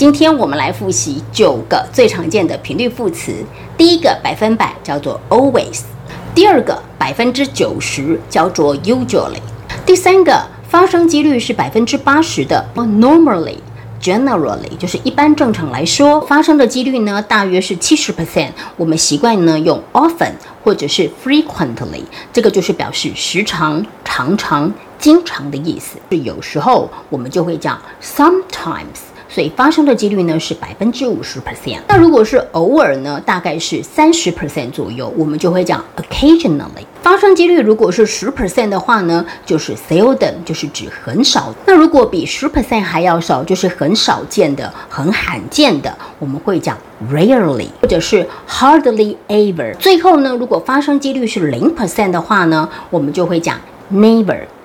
今天我们来复习九个最常见的频率副词。第一个百分百叫做 always，第二个百分之九十叫做 usually，第三个发生几率是百分之八十的 normally。Generally 就是一般正常来说，发生的几率呢大约是七十 percent。我们习惯呢用 often 或者是 frequently，这个就是表示时常、常常、经常的意思。是有时候我们就会讲 sometimes。所以发生的几率呢是百分之五十 percent。那如果是偶尔呢，大概是三十 percent 左右，我们就会讲 occasionally。发生几率如果是十 percent 的话呢，就是 seldom，就是指很少。那如果比十 percent 还要少，就是很少见的、很罕见的，我们会讲 rarely，或者是 hardly ever。最后呢，如果发生几率是零 percent 的话呢，我们就会讲。Never，